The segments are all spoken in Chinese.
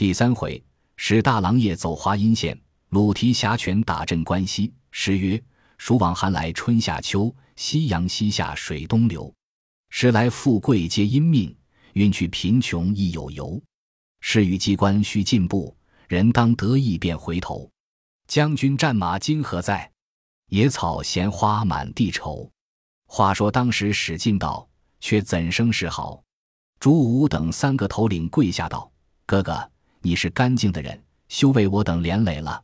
第三回，史大郎夜走华阴县，鲁提辖权打镇关西。诗曰：“暑往寒来春夏秋，夕阳西下水东流。时来富贵皆因命，运去贫穷亦有由。事与机关须进步，人当得意便回头。将军战马今何在？野草闲花满地愁。”话说当时史进道，却怎生是好？朱武等三个头领跪下道：“哥哥。”你是干净的人，休为我等连累了。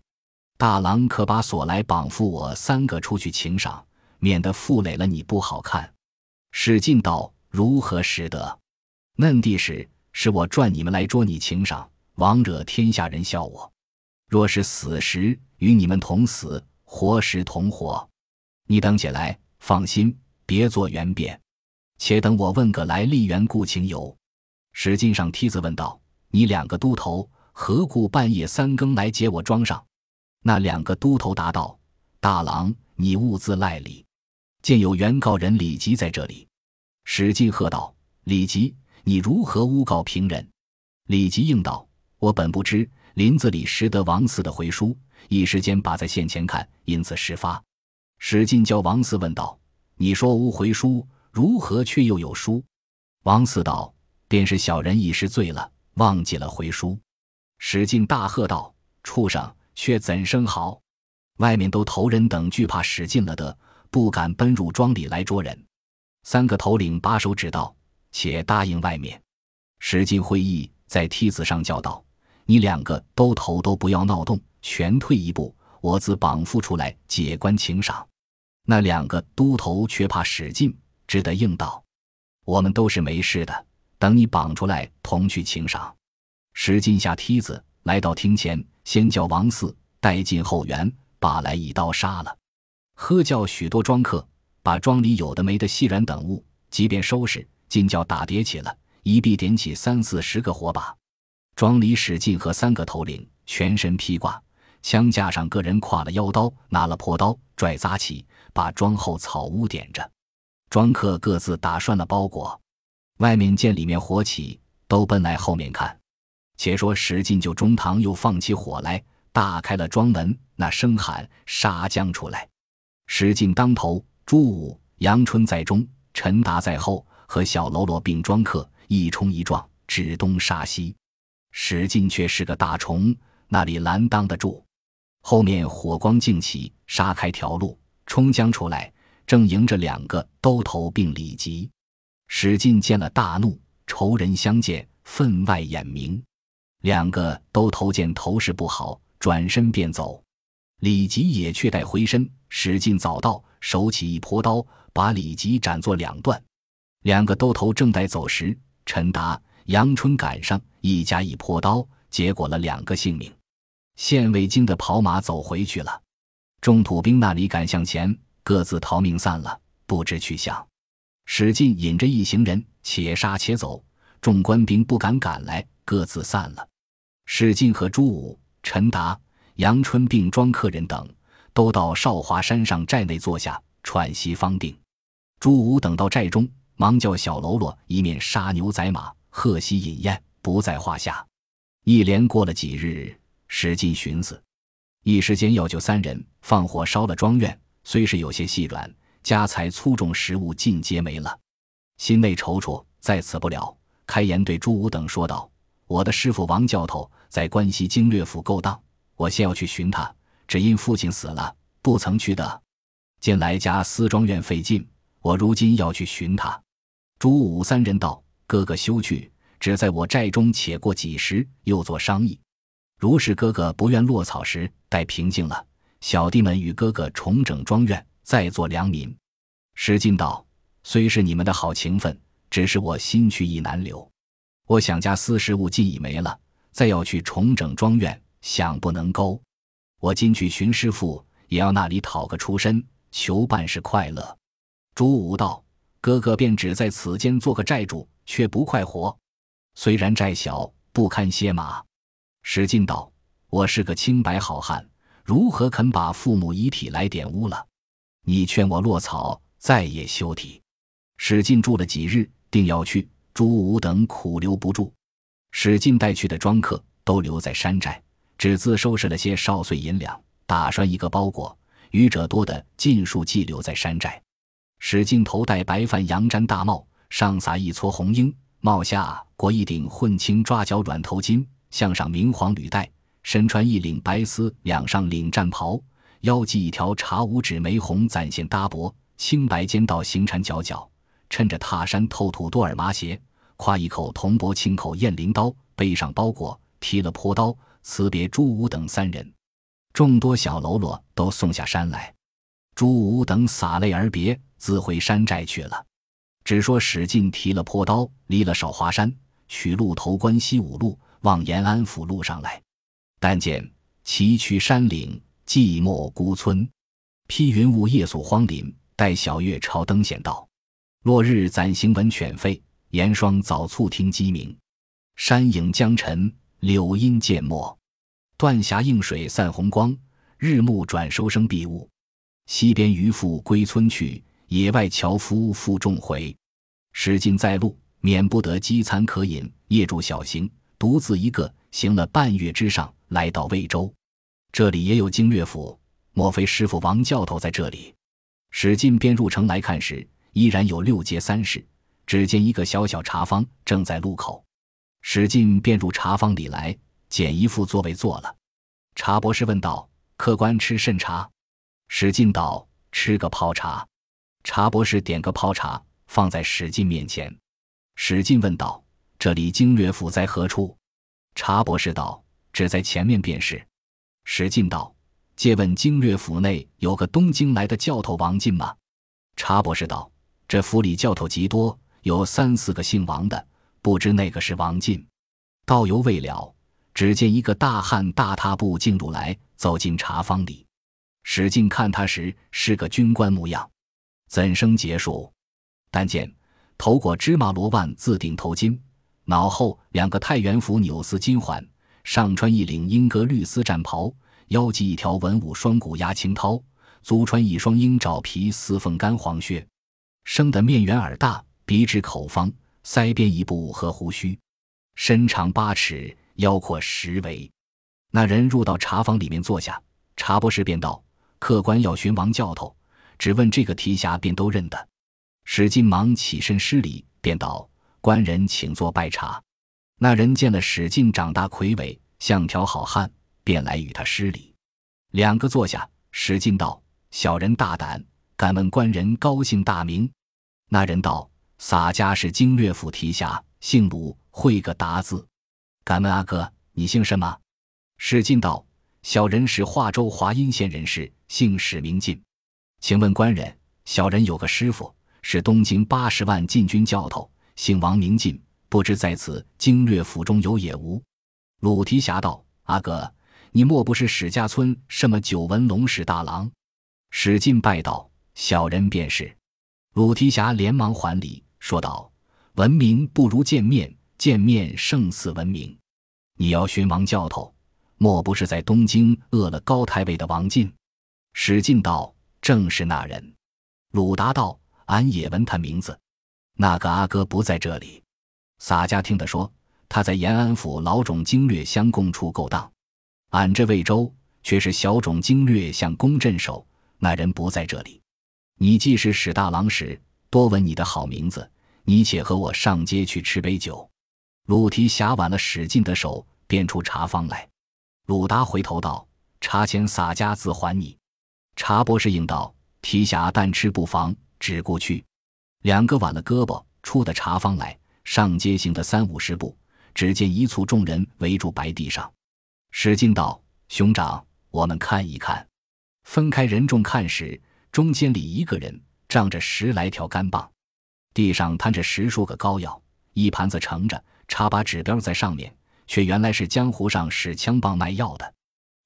大郎可把锁来绑缚我三个出去请赏，免得负累了你不好看。史进道：“如何使得？嫩地时是我赚你们来捉你请赏，枉惹天下人笑我。若是死时与你们同死，活时同活。你等起来，放心，别做圆辩。且等我问个来历缘故情由。”史进上梯子问道。你两个都头何故半夜三更来接我庄上？那两个都头答道：“大郎，你兀自赖理。见有原告人李吉在这里。”史进喝道：“李吉，你如何诬告平人？”李吉应道：“我本不知林子里拾得王四的回书，一时间把在线前看，因此事发。”史进叫王四问道：“你说无回书，如何却又有书？”王四道：“便是小人一时醉了。”忘记了回书，史进大喝道：“畜生，却怎生好？”外面都头人等惧怕史进了的，不敢奔入庄里来捉人。三个头领把手指道：“且答应外面。”史进会意，在梯子上叫道：“你两个都头都不要闹动，全退一步，我自绑缚出来解官请赏。”那两个都头却怕史进，只得应道：“我们都是没事的。”等你绑出来，同去请赏。史进下梯子，来到厅前，先叫王四带进后园，把来一刀杀了。喝叫许多庄客，把庄里有的没的细软等物，即便收拾，尽叫打叠起了，一臂点起三四十个火把。庄里史进和三个头领全身披挂，枪架上个人挎了腰刀，拿了破刀，拽扎起，把庄后草屋点着。庄客各自打涮了包裹。外面见里面火起，都奔来后面看。且说史进就中堂又放起火来，大开了庄门，那声喊杀将出来。史进当头，朱武、杨春在中，陈达在后，和小喽啰并庄客一冲一撞，指东杀西。史进却是个大虫，那里拦当得住？后面火光尽起，杀开条路，冲将出来，正迎着两个兜头并里急。史进见了，大怒，仇人相见，分外眼明。两个都头见头势不好，转身便走。李吉也却待回身，史进早到，手起一泼刀，把李吉斩作两段。两个都头正待走时，陈达、杨春赶上，一家一泼刀，结果了两个性命。县尉惊得跑马走回去了。众土兵那里赶向前，各自逃命散了，不知去向。史进引着一行人，且杀且走。众官兵不敢赶来，各自散了。史进和朱武、陈达、杨春并庄客人等，都到少华山上寨内坐下喘息方定。朱武等到寨中，忙叫小喽啰一面杀牛宰马，贺喜饮宴，不在话下。一连过了几日，史进寻思，一时间要救三人，放火烧了庄院，虽是有些细软。家财粗重食物尽皆没了，心内踌躇，在此不了。开言对朱武等说道：“我的师傅王教头在关西经略府勾当，我先要去寻他，只因父亲死了，不曾去得。近来家私庄院费劲，我如今要去寻他。”朱武三人道：“哥哥休去，只在我寨中且过几时，又做商议。如是哥哥不愿落草时，待平静了，小弟们与哥哥重整庄院。”再做良民，史进道：“虽是你们的好情分，只是我心去意难留。我想家私事物尽已没了，再要去重整庄院，想不能够。我今去寻师傅，也要那里讨个出身，求办事快乐。”朱武道：“哥哥便只在此间做个寨主，却不快活。虽然寨小，不堪歇马。”史进道：“我是个清白好汉，如何肯把父母遗体来玷污了？”你劝我落草，再也休提。史进住了几日，定要去。朱武等苦留不住。史进带去的庄客都留在山寨，只自收拾了些少碎银两，打拴一个包裹。余者多的尽数寄留在山寨。史进头戴白帆羊毡大帽，上撒一撮红缨，帽下裹一顶混青抓角软头巾，项上明黄履带，身穿一领白丝两上领战袍，腰系一条茶五指玫红攒线搭脖，青白尖道行缠角角，趁着踏山透土多尔麻鞋，挎一口铜帛青口雁翎刀，背上包裹，提了坡刀，辞别朱武等三人。众多小喽啰都送下山来，朱武等洒泪而别，自回山寨去了。只说史进提了坡刀，离了少华山，取路投关西五路，往延安府路上来。但见崎岖山岭，寂寞孤村，披云雾，夜宿荒林。待小月朝灯显道，落日暂行闻犬吠，严霜早促听鸡鸣。山影将沉，柳阴渐没。断霞映水散红光，日暮转收生闭雾。西边渔父归村去，野外樵夫负重回。史进在路，免不得饥餐渴饮，夜住小行，独自一个行了半月之上，来到魏州。这里也有经略府，莫非师傅王教头在这里？史进便入城来看时，依然有六街三市，只见一个小小茶坊正在路口。史进便入茶坊里来。捡一副座位坐了，茶博士问道：“客官吃甚茶？”史进道：“吃个泡茶。”茶博士点个泡茶放在史进面前。史进问道：“这里经略府在何处？”茶博士道：“只在前面便是。”史进道：“借问经略府内有个东京来的教头王进吗？”茶博士道：“这府里教头极多，有三四个姓王的，不知那个是王进。”道犹未了。只见一个大汉大踏步进入来，走进茶坊里。史进看他时是个军官模样，怎生结束？但见头裹芝麻罗万字顶头巾，脑后两个太原府纽丝金环，上穿一领英格绿丝战袍，腰系一条文武双股压青绦，足穿一双鹰爪皮丝凤干黄靴，生得面圆耳大，鼻直口方，腮边一部和胡须，身长八尺。腰阔十围，那人入到茶坊里面坐下，茶博士便道：“客官要寻王教头，只问这个提辖，便都认得。”史进忙起身施礼，便道：“官人请坐拜茶。”那人见了史进长大魁伟，像条好汉，便来与他施礼。两个坐下，史进道：“小人大胆，敢问官人高姓大名？”那人道：“洒家是经略府提辖，姓鲁，会个达字。”敢问阿哥，你姓什么？史进道：“小人是华州华阴县人士，姓史名进。请问官人，小人有个师傅，是东京八十万禁军教头，姓王名进，不知在此经略府中有也无？”鲁提辖道：“阿哥，你莫不是史家村什么九纹龙史大郎？”史进拜道：“小人便是。”鲁提辖连忙还礼，说道：“闻名不如见面。”见面胜似闻名，你要寻王教头，莫不是在东京饿了高太尉的王进？史进道：“正是那人。”鲁达道：“俺也闻他名字。那个阿哥不在这里。”洒家听得说，他在延安府老种经略相公处勾当。俺这魏州却是小种经略向公镇守，那人不在这里。你既是史大郎时，多闻你的好名字，你且和我上街去吃杯酒。鲁提辖挽了史进的手，便出茶坊来。鲁达回头道：“茶钱洒家自还你。”茶博士应道：“提辖但吃不妨，只顾去。”两个挽了胳膊，出的茶坊来，上街行的三五十步，只见一簇众人围住白地上。史进道：“兄长，我们看一看。”分开人众看时，中间里一个人仗着十来条干棒，地上摊着十数个膏药，一盘子盛着。插把指标在上面，却原来是江湖上使枪棒卖药的。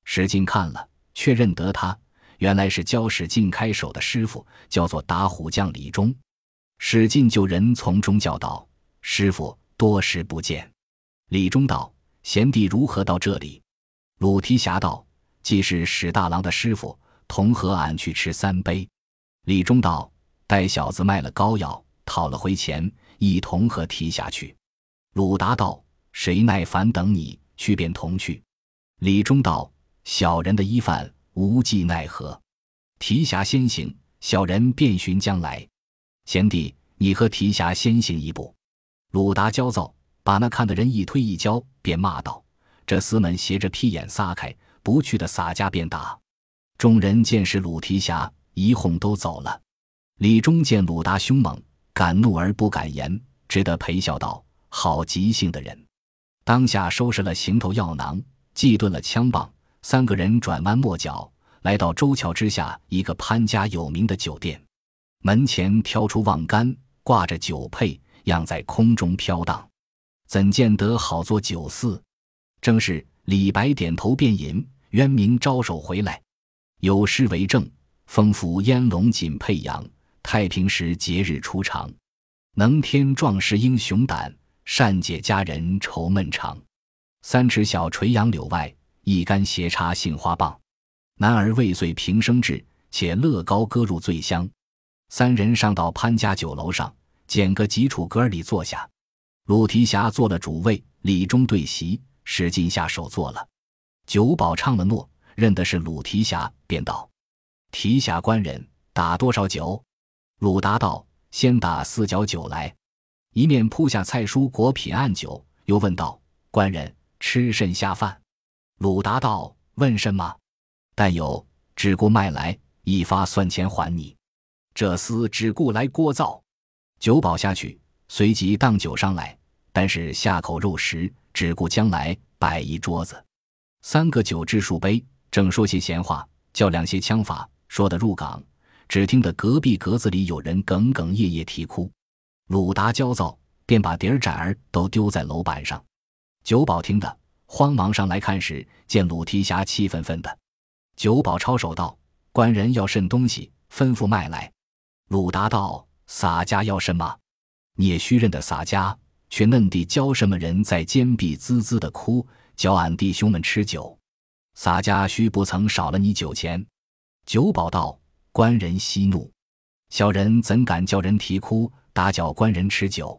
史进看了，却认得他，原来是教史进开手的师傅，叫做打虎将李忠。史进就人从中叫道：“师傅，多时不见。”李忠道：“贤弟如何到这里？”鲁提辖道：“既是史大郎的师傅，同和俺去吃三杯。”李忠道：“待小子卖了膏药，讨了回钱，一同和提辖去。”鲁达道：“谁耐烦等你去便同去。李忠道：“小人的衣饭无计奈何，提辖先行，小人便寻将来。贤弟，你和提辖先行一步。”鲁达焦躁，把那看的人一推一交，便骂道：“这厮们斜着屁眼撒开，不去的洒家便打。”众人见是鲁提辖，一哄都走了。李忠见鲁达凶猛，敢怒而不敢言，只得陪笑道：“好急性的人！”当下收拾了行头药囊，祭顿了枪棒，三个人转弯抹角，来到周桥之下一个潘家有名的酒店，门前挑出望杆，挂着酒佩。样在空中飘荡，怎见得好做酒肆？正是李白点头便饮，渊明招手回来，有诗为证：风拂烟笼锦佩扬，太平时节日初长。能添壮士英雄胆，善解佳人愁闷长。三尺小垂杨柳外，一竿斜插杏花棒。男儿未遂平生志，且乐高歌入醉乡。三人上到潘家酒楼上。捡个几处歌里坐下，鲁提辖做了主位，李忠对席，使劲下手做了。酒保唱了诺，认的是鲁提辖，便道：“提辖官人打多少酒？”鲁答道：“先打四角酒来。”一面铺下菜蔬果品按酒，又问道：“官人吃甚下饭？”鲁答道：“问甚吗？但有只顾卖来，一发算钱还你。这厮只顾来聒噪。”酒保下去，随即当酒上来，但是下口肉食，只顾将来摆一桌子，三个酒至数杯，正说些闲话，较量些枪法，说得入港，只听得隔壁格子里有人哽哽咽咽啼哭。鲁达焦躁，便把碟儿盏儿都丢在楼板上。酒保听得，慌忙上来看时，见鲁提辖气愤愤的。酒保抄手道：“官人要甚东西，吩咐卖来。”鲁达道。洒家要什么？聂须认得洒家，却嫩地教什么人在肩壁滋滋的哭，教俺弟兄们吃酒。洒家须不曾少了你酒钱。酒保道：官人息怒，小人怎敢叫人啼哭，打搅官人吃酒？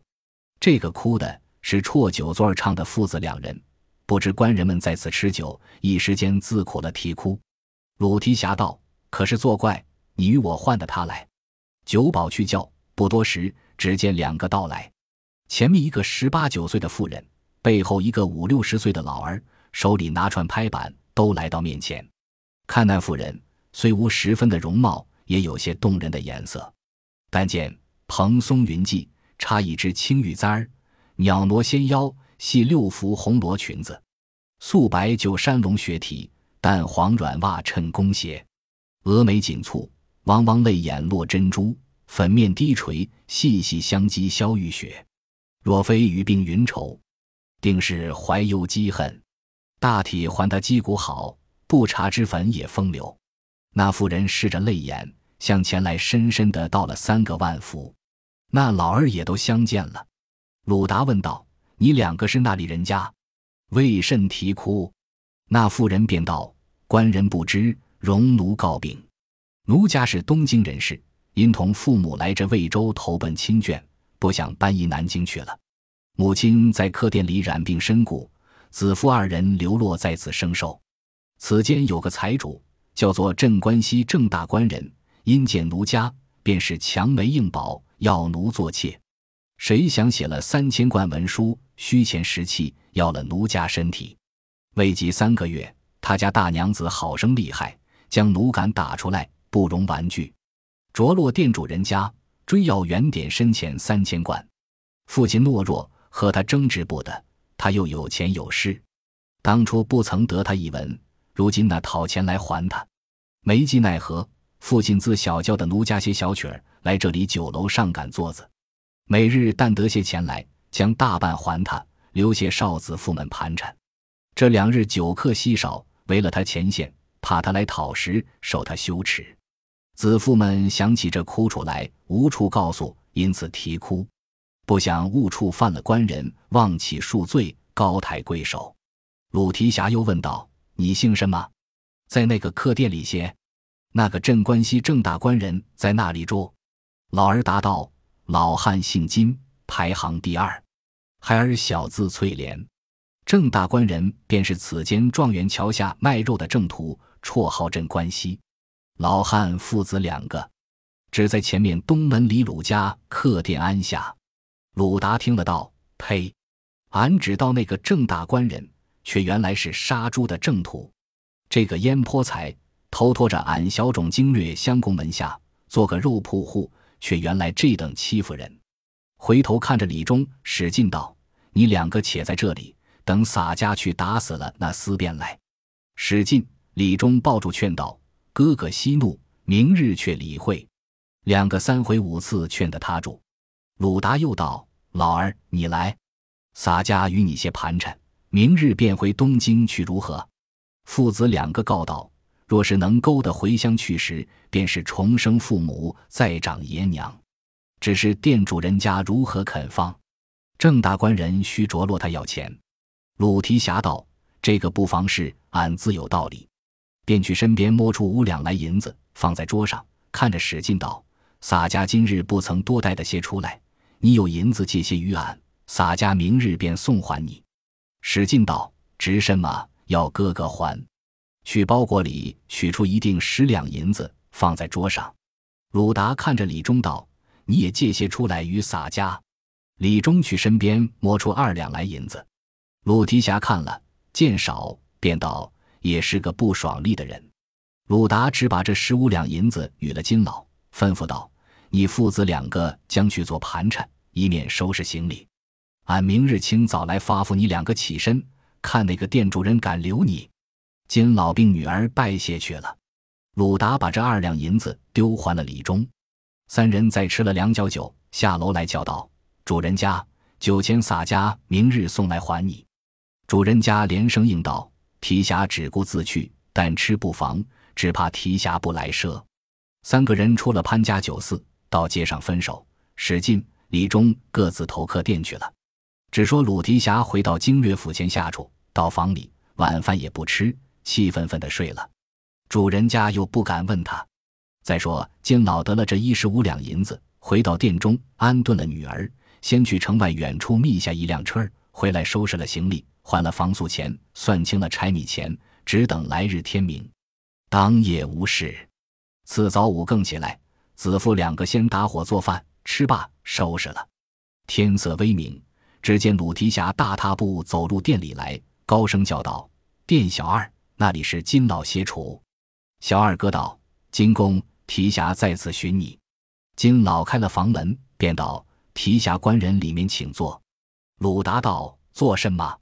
这个哭的是啜酒座儿唱的父子两人，不知官人们在此吃酒，一时间自苦了啼哭。鲁提辖道：可是作怪，你与我换的他来。酒保去叫。不多时，只见两个到来，前面一个十八九岁的妇人，背后一个五六十岁的老儿，手里拿串拍板，都来到面前。看那妇人虽无十分的容貌，也有些动人的颜色。但见蓬松云髻，插一支青玉簪儿，袅娜纤腰，系六幅红罗裙子，素白就山龙血体，淡黄软袜衬弓鞋，峨眉紧蹙，汪汪泪眼落珍珠。粉面低垂，细细相击消玉雪。若非与病云愁，定是怀忧积恨。大体还他击鼓好，不查之坟也风流。那妇人拭着泪眼，向前来，深深的道了三个万福。那老儿也都相见了。鲁达问道：“你两个是那里人家？为甚啼哭？”那妇人便道：“官人不知，容奴告禀。奴家是东京人士。”因同父母来这魏州投奔亲眷，不想搬移南京去了。母亲在客店里染病身故，子父二人流落在此生寿。此间有个财主，叫做镇关西郑大官人，因见奴家，便是强媒硬保，要奴做妾。谁想写了三千贯文书，虚钱实气，要了奴家身体。未及三个月，他家大娘子好生厉害，将奴赶打出来，不容玩具。着落店主人家，追要原点深浅三千贯。父亲懦弱，和他争执不得。他又有钱有势，当初不曾得他一文，如今那讨钱来还他，没计奈何。父亲自小教的奴家些小曲儿，来这里酒楼上赶座子，每日但得些钱来，将大半还他，留些少子妇们盘缠。这两日酒客稀少，为了他钱线，怕他来讨食，受他羞耻。子父们想起这哭出来，无处告诉，因此啼哭。不想误触犯了官人，忘起恕罪，高抬贵手。鲁提辖又问道：“你姓什么？在那个客店里歇？那个镇关西郑大官人在那里住？”老儿答道：“老汉姓金，排行第二，孩儿小字翠莲。郑大官人便是此间状元桥下卖肉的郑屠，绰号镇关西。老汉父子两个，只在前面东门李鲁家客店安下。鲁达听了道：“呸！俺只道那个郑大官人，却原来是杀猪的郑屠。这个烟坡才偷拖着俺小种经略相公门下做个肉铺户，却原来这等欺负人。”回头看着李忠，使劲道：“你两个且在这里，等洒家去打死了那厮便来。”使劲，李忠抱住劝道。哥哥息怒，明日却理会。两个三回五次劝得他住。鲁达又道：“老儿，你来，洒家与你些盘缠，明日便回东京去，如何？”父子两个告道：“若是能勾得回乡去时，便是重生父母，再长爷娘。只是店主人家如何肯放？郑大官人须着落他要钱。”鲁提辖道：“这个不妨事，俺自有道理。”便去身边摸出五两来银子，放在桌上，看着史进道：“洒家今日不曾多带的些出来，你有银子借些于俺，洒家明日便送还你。”史进道：“值什么？要哥哥还？”去包裹里取出一锭十两银子，放在桌上。鲁达看着李忠道：“你也借些出来与洒家。”李忠去身边摸出二两来银子，鲁提辖看了，见少，便道。也是个不爽利的人，鲁达只把这十五两银子与了金老，吩咐道：“你父子两个将去做盘缠，以免收拾行李。俺明日清早来发付你两个起身，看哪个店主人敢留你。”金老并女儿拜谢去了。鲁达把这二两银子丢还了李忠，三人再吃了两角酒，下楼来叫道：“主人家酒钱洒家明日送来还你。”主人家连声应道。提辖只顾自去，但吃不妨，只怕提辖不来赊。三个人出了潘家酒肆，到街上分手。史进、李忠各自投客店去了。只说鲁提辖回到经略府前下处，到房里晚饭也不吃，气愤愤的睡了。主人家又不敢问他。再说金老得了这一十五两银子，回到店中安顿了女儿，先去城外远处觅下一辆车，回来收拾了行李。还了房宿钱，算清了柴米钱，只等来日天明。当夜无事，次早五更起来，子父两个先打火做饭，吃罢收拾了。天色微明，只见鲁提辖大踏步走入店里来，高声叫道：“店小二，那里是金老歇处。”小二哥道：“金公，提辖在此寻你。”金老开了房门，便道：“提辖官人里面请坐。”鲁达道：“做甚么？”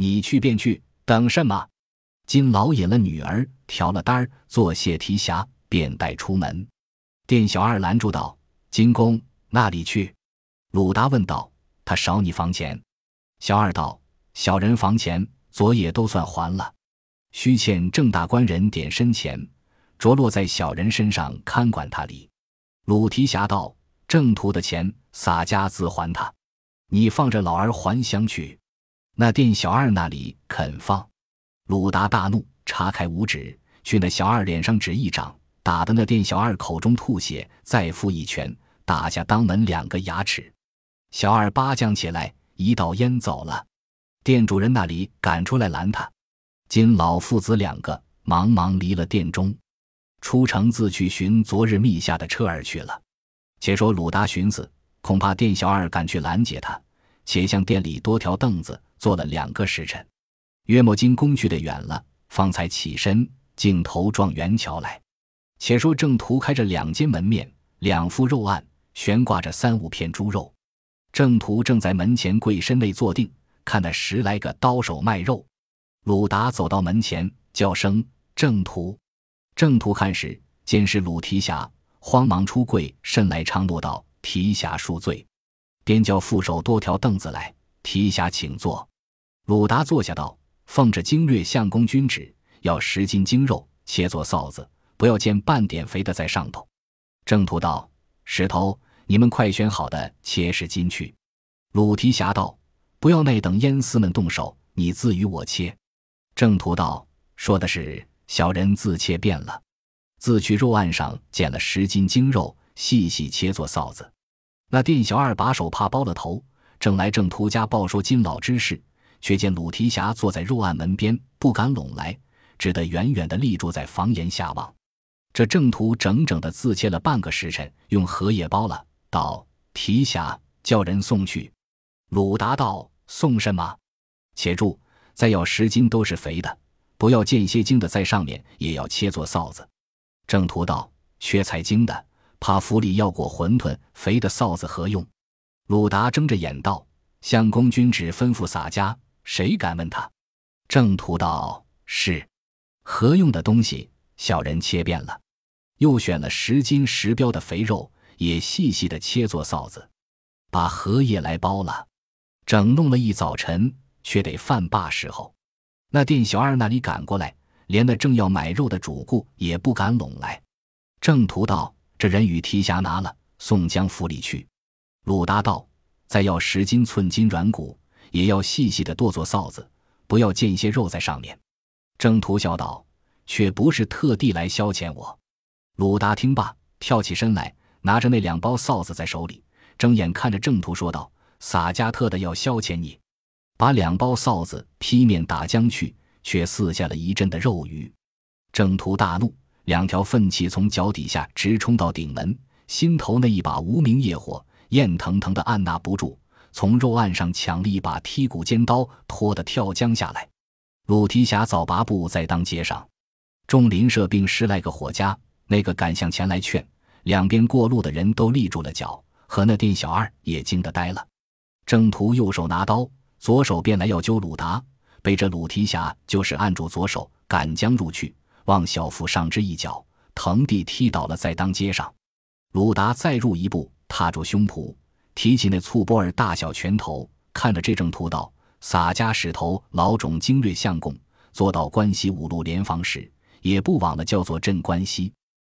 你去便去，等什么？金老引了女儿，调了单儿，做谢提辖，便带出门。店小二拦住道：“金公那里去？”鲁达问道：“他少你房钱？”小二道：“小人房钱昨夜都算还了，须欠郑大官人点身钱，着落在小人身上看管他里。”鲁提辖道：“郑屠的钱，洒家自还他，你放着老儿还乡去。”那店小二那里肯放？鲁达大怒，叉开五指，去那小二脸上指一掌，打的那店小二口中吐血，再复一拳，打下当门两个牙齿。小二八将起来，一道烟走了。店主人那里赶出来拦他，金老父子两个忙忙离了店中，出城自去寻昨日觅下的车儿去了。且说鲁达寻思，恐怕店小二赶去拦截他，且向店里多条凳子。坐了两个时辰，约莫经工去的远了，方才起身，径头撞元桥来。且说正途开着两间门面，两副肉案悬挂着三五片猪肉。正途正在门前跪身内坐定，看那十来个刀手卖肉。鲁达走到门前，叫声正途。正途看时，见是鲁提辖，慌忙出柜，甚来昌怒道：“提辖恕罪。”便叫副手多条凳子来，提辖请坐。鲁达坐下道：“奉着经略相公君旨，要十斤精肉，切做臊子，不要见半点肥的在上头。”郑屠道：“石头，你们快选好的切十斤去。”鲁提辖道：“不要那等烟丝们动手，你自与我切。”郑屠道：“说的是，小人自切便了。”自去肉案上捡了十斤精肉，细细切做臊子。那店小二把手帕包了头，正来郑屠家报说金老之事。却见鲁提辖坐在肉案门边，不敢拢来，只得远远地立住在房檐下望。这郑屠整整的自切了半个时辰，用荷叶包了，道：“提辖叫人送去。”鲁达道：“送什么？且住，再要十斤都是肥的，不要间歇精的，在上面也要切做臊子。”郑屠道：“缺财精的，怕府里要过馄饨，肥的臊子何用？”鲁达睁着眼道：“相公君只吩咐洒家，谁敢问他？”郑屠道：“是，何用的东西？”小人切遍了，又选了十斤十标的肥肉，也细细的切做臊子，把荷叶来包了，整弄了一早晨，却得饭罢时候，那店小二那里赶过来，连那正要买肉的主顾也不敢拢来。正途道：“这人与提辖拿了，送江府里去。”鲁达道：“再要十斤寸金软骨，也要细细的剁做臊子，不要溅一些肉在上面。”正途笑道。却不是特地来消遣我。鲁达听罢，跳起身来，拿着那两包臊子在手里，睁眼看着郑屠说道：“洒家特的要消遣你，把两包臊子劈面打浆去，却四下了一阵的肉鱼。”郑屠大怒，两条粪气从脚底下直冲到顶门，心头那一把无名业火焰腾腾的按捺不住，从肉案上抢了一把剔骨尖刀，拖得跳江下来。鲁提辖早拔步在当街上。众邻舍并十来个伙家，那个赶向前来劝，两边过路的人都立住了脚，和那店小二也惊得呆了。郑屠右手拿刀，左手便来要揪鲁达，被这鲁提辖就是按住左手，赶将入去，望小腹上之一脚，腾地踢倒了在当街上。鲁达再入一步，踏住胸脯，提起那醋波儿大小拳头，看着这正屠道：“洒家使头老种精锐相公，做到关西五路联防时。”也不枉了叫做镇关西，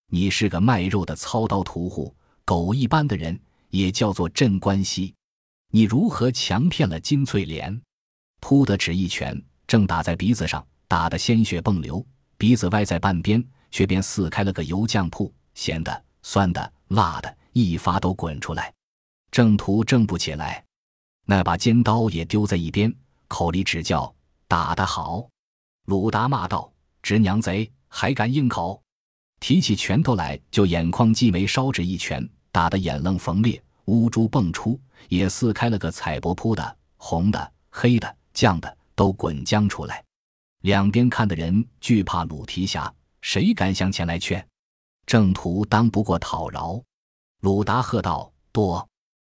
你是个卖肉的操刀屠户，狗一般的人也叫做镇关西，你如何强骗了金翠莲？扑的只一拳，正打在鼻子上，打得鲜血迸流，鼻子歪在半边，却便撕开了个油酱铺，咸的、酸的、辣的，一发都滚出来。正途正不起来，那把尖刀也丢在一边，口里只叫打得好。鲁达骂道。直娘贼，还敢硬口！提起拳头来，就眼眶鸡眉烧指一拳，打得眼愣缝裂，乌珠迸出，也撕开了个彩帛铺的，红的、黑的、酱的都滚浆出来。两边看的人惧怕鲁提辖，谁敢向前来劝？正途当不过讨饶。鲁达喝道：“多，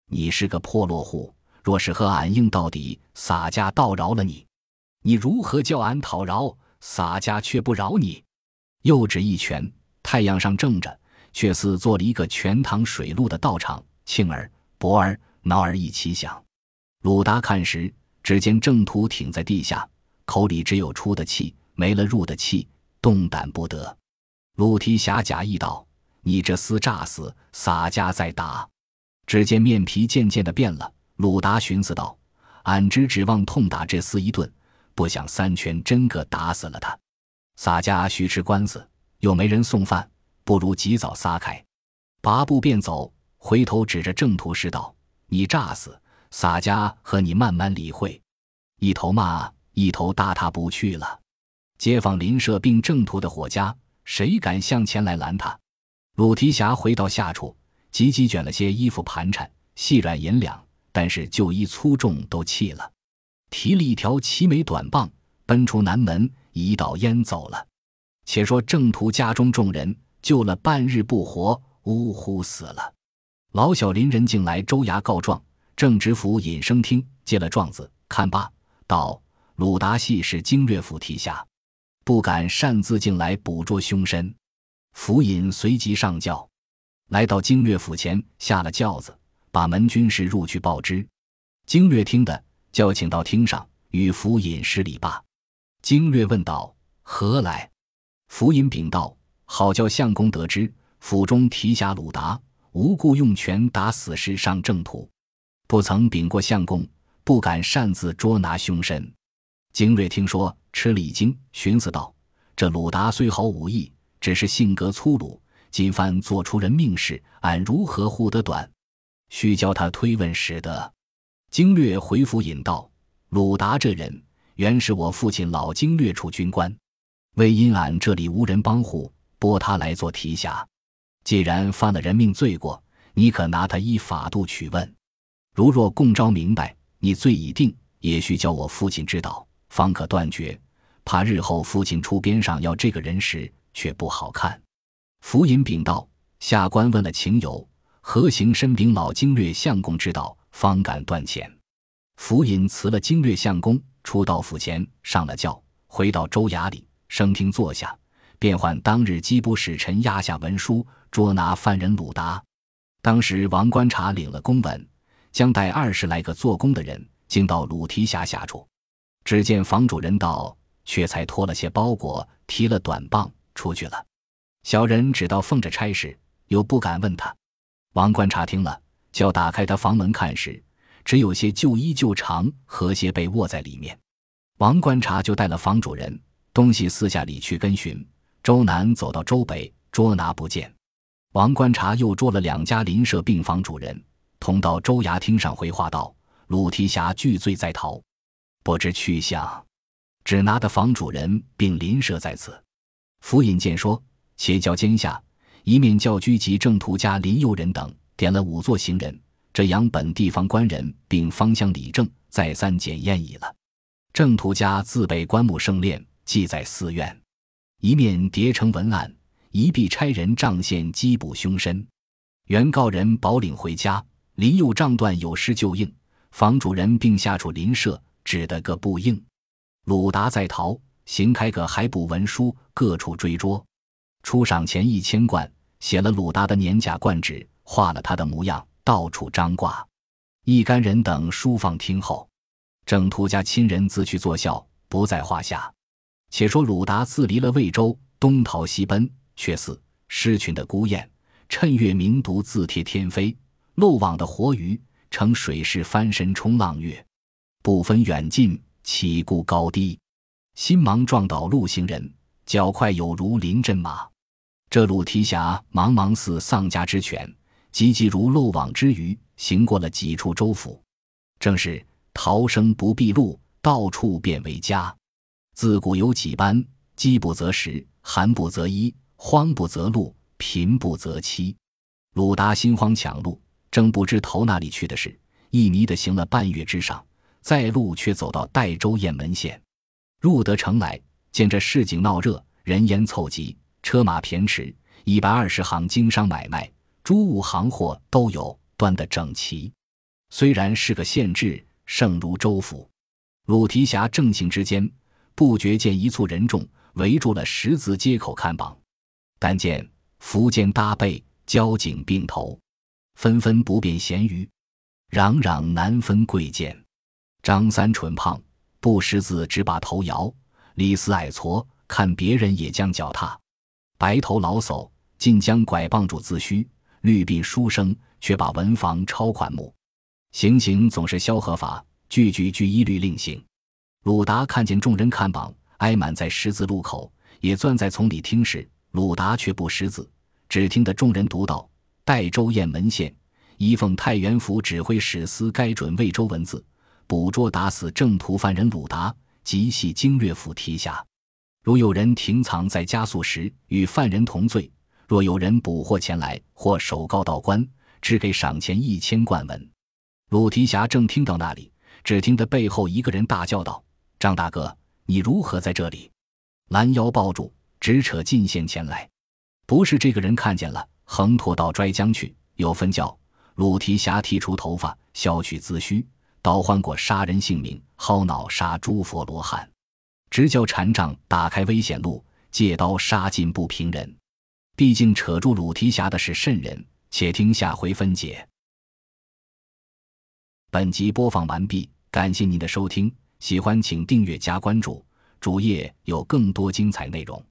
你是个破落户，若是和俺硬到底，洒家倒饶了你，你如何叫俺讨饶？”洒家却不饶你，又指一拳，太阳上正着，却似做了一个全塘水陆的道场，庆儿、博儿、挠儿一起响。鲁达看时，只见郑屠挺在地下，口里只有出的气，没了入的气，动弹不得。鲁提辖假意道：“你这厮诈死，洒家在打。”只见面皮渐渐的变了。鲁达寻思道：“俺只指望痛打这厮一顿。”不想三拳真个打死了他，洒家须吃官司，又没人送饭，不如及早撒开，拔步便走，回头指着郑屠师道：“你诈死，洒家和你慢慢理会。”一头骂，一头搭他不去了。街坊邻舍并郑屠的伙家，谁敢向前来拦他？鲁提辖回到下处，急急卷了些衣服盘缠，细软银两，但是旧衣粗重都弃了。提了一条齐眉短棒，奔出南门，一道烟走了。且说正途家中众人救了半日不活，呜呼死了。老小邻人进来州衙告状，正知府尹生听接了状子，看罢道：“鲁达系是经略府提辖，不敢擅自进来捕捉凶身。”府尹随即上轿，来到经略府前，下了轿子，把门军士入去报知。经略听的。叫请到厅上，与府尹施礼罢。经略问道：“何来？”府尹禀道：“好叫相公得知，府中提辖鲁达无故用拳打死士上正途，不曾禀过相公，不敢擅自捉拿凶身。”经略听说，吃了一惊，寻思道：“这鲁达虽好武艺，只是性格粗鲁，今番做出人命事，俺如何护得短？须教他推问使得。经略回府引道：“鲁达这人原是我父亲老经略处军官，为因俺这里无人帮护，拨他来做提辖。既然犯了人命罪过，你可拿他依法度取问。如若供招明白，你罪已定，也需叫我父亲知道，方可断绝。怕日后父亲出边上要这个人时，却不好看。福尹禀道：下官问了情由，何行深禀老经略相公知道，方敢断遣。福尹辞了经略相公，出到府前，上了轿，回到州衙里，升厅坐下，便唤当日缉捕使臣押下文书，捉拿犯人鲁达。当时王观察领了公文，将带二十来个做工的人，径到鲁提辖下处。只见房主人道。却才拖了些包裹，提了短棒出去了。小人只道奉着差事，又不敢问他。王观察听了，叫打开他房门看时，只有些旧衣旧裳和些被卧在里面。王观察就带了房主人东西四下里去跟寻，周南走到周北，捉拿不见。王观察又捉了两家邻舍病房主人，同到州衙厅上回话道：“鲁提辖拒罪在逃，不知去向。”只拿的房主人并邻舍在此。府尹见说，且教监下一面叫居及正途家林佑人等，点了五座行人，这样本地方官人并方乡里正再三检验已了。正途家自备棺木圣殓，系在寺院，一面叠成文案，一臂差人仗线缉捕凶身。原告人保领回家，林佑仗断有失就应，房主人并下处邻舍只得个不应。鲁达在逃，行开个海捕文书，各处追捉，出赏钱一千贯，写了鲁达的年甲冠纸，画了他的模样，到处张挂。一干人等书放听后。郑屠家亲人自去作孝，不在话下。且说鲁达自离了魏州，东逃西奔，却似失群的孤雁，趁月明独自贴天飞，漏网的活鱼，乘水势翻身冲浪跃，不分远近。起顾高低，心忙撞倒路行人，脚快有如临阵马。这鲁提辖茫茫似丧家之犬，急急如漏网之鱼，行过了几处州府。正是逃生不必路，到处变为家。自古有几般：饥不择食，寒不择衣，荒不择路，贫不择妻。鲁达心慌抢路，正不知投哪里去的是，一迷的行了半月之上。在路却走到代州雁门县，入得城来，见这市井闹热，人烟凑集，车马偏驰，一百二十行经商买卖，诸物行货都有，端得整齐。虽然是个县治，胜如州府。鲁提辖正行之间，不觉见一簇人众围住了十字街口看榜，但见福建搭背，交颈并头，纷纷不辨闲鱼，攘攘难分贵贱。张三纯胖不识字，只把头摇；李四矮矬，看别人也将脚踏；白头老叟尽将拐棒主自虚；绿鬓书生却把文房抄款目。行刑总是萧何法，句句俱一律令行。鲁达看见众人看榜，挨满在十字路口，也钻在丛里听时，鲁达却不识字，只听得众人读道：“代州雁门县，一奉太原府指挥使司该准魏州文字。”捕捉打死正途犯人鲁达，即系经略府提辖。如有人停藏在加速时，与犯人同罪；若有人捕获前来，或首告到官，只给赏钱一千贯文。鲁提辖正听到那里，只听得背后一个人大叫道：“张大哥，你如何在这里？”拦腰抱住，直扯进县前来。不是这个人看见了，横拖到拽江去。有分教鲁提辖剃除头发，削去髭须。倒换过杀人性命，薅脑杀诸佛罗汉，直教禅杖打开危险路，借刀杀尽不平人。毕竟扯住鲁提辖的是圣人？且听下回分解。本集播放完毕，感谢您的收听，喜欢请订阅加关注，主页有更多精彩内容。